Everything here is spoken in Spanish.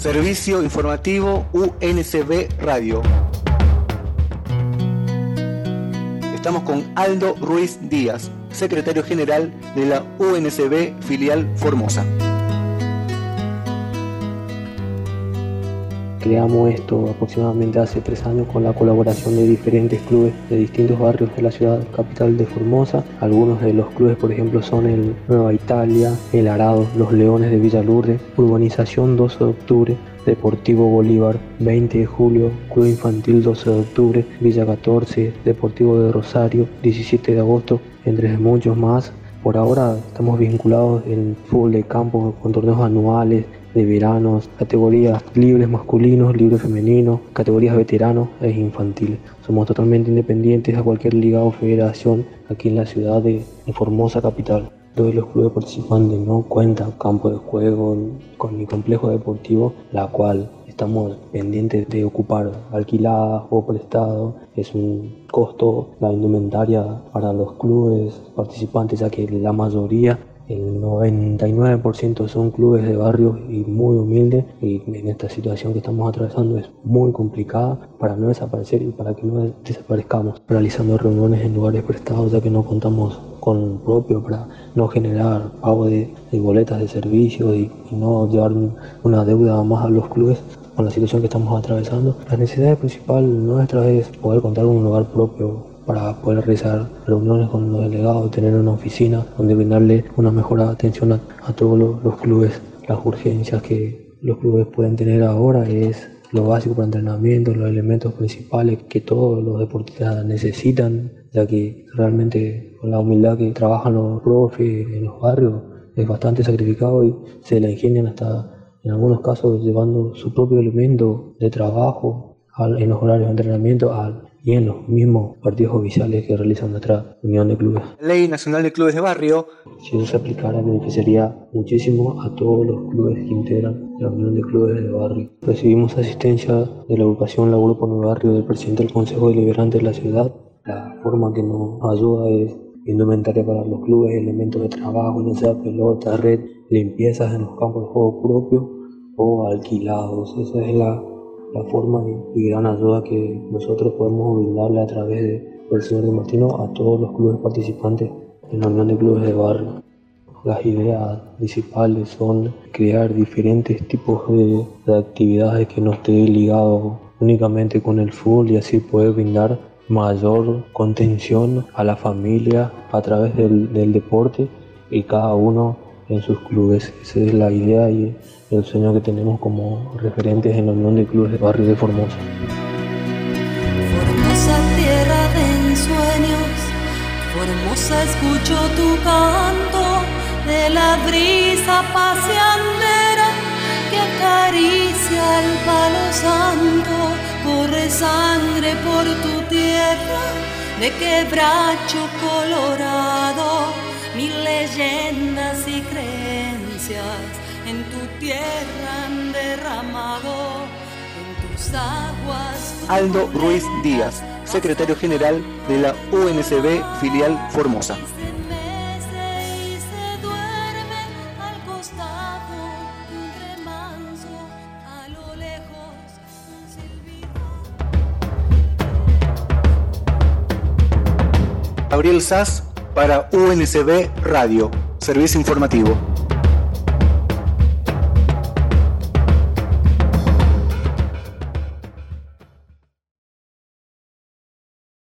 Servicio Informativo UNCB Radio. Estamos con Aldo Ruiz Díaz, secretario general de la UNCB filial Formosa. Creamos esto aproximadamente hace tres años con la colaboración de diferentes clubes de distintos barrios de la ciudad capital de Formosa. Algunos de los clubes, por ejemplo, son el Nueva Italia, el Arado, los Leones de Villa Lourdes, Urbanización 12 de octubre, Deportivo Bolívar, 20 de julio, Club Infantil 12 de octubre, Villa 14, Deportivo de Rosario, 17 de agosto, entre muchos más. Por ahora estamos vinculados en fútbol de campo con torneos anuales, de veranos, categorías libres masculinos, libres femeninos, categorías veteranos e infantiles. Somos totalmente independientes a cualquier liga o federación aquí en la ciudad de, Formosa capital. Todos los clubes participantes no cuentan campo de juego con mi complejo deportivo, la cual estamos pendientes de ocupar alquilada o prestado. Es un costo la indumentaria para los clubes participantes, ya que la mayoría el 99% son clubes de barrios y muy humildes y en esta situación que estamos atravesando es muy complicada para no desaparecer y para que no desaparezcamos realizando reuniones en lugares prestados ya que no contamos con propio para no generar pago de, boletas de servicio y, no llevar una deuda más a los clubes con la situación que estamos atravesando. La necesidad principal nuestra es poder contar con un lugar propio para poder realizar reuniones con los delegados, tener una oficina donde brindarle una mejor atención a, todos los, clubes. Las urgencias que los clubes pueden tener ahora es lo básico para entrenamiento, los elementos principales que todos los deportistas necesitan, ya que realmente con la humildad que trabajan los profes en los barrios es bastante sacrificado y se la ingenian hasta en algunos casos llevando su propio elemento de trabajo en los horarios de entrenamiento al y en los mismos partidos oficiales que realiza nuestra Unión de Clubes. Ley Nacional de Clubes de Barrio. Si eso se aplicara, beneficiaría muchísimo a todos los clubes que integran la Unión de Clubes de Barrio. Recibimos asistencia de la agrupación La Grupo Nuevo Barrio del presidente del Consejo Deliberante de la ciudad. La forma que nos ayuda es indumentaria para los clubes, elementos de trabajo, ya sea pelota, red, limpiezas en los campos de juego propios o alquilados. Esa es la la forma y, gran ayuda que nosotros podemos brindarle a través del señor de Martino a todos los clubes participantes en la Unión de Clubes de Barrio. Las ideas principales son crear diferentes tipos de, actividades que no estén ligados únicamente con el fútbol y así poder brindar mayor contención a la familia a través del, del deporte y cada uno en sus clubes. Esa es la idea y el sueño que tenemos como referentes en la Unión de Clubes de Barrio de Formosa. Formosa tierra de ensueños, Formosa escucho tu canto de la brisa paseandera que acaricia el palo santo, corre sangre por tu tierra de quebracho colorado, mil leyendas y creencias en tu tierra han derramado, en tus aguas. Aldo Ruiz Díaz, secretario general de la UNCB filial Formosa. Gabriel Sass para UNCB Radio, Servicio Informativo.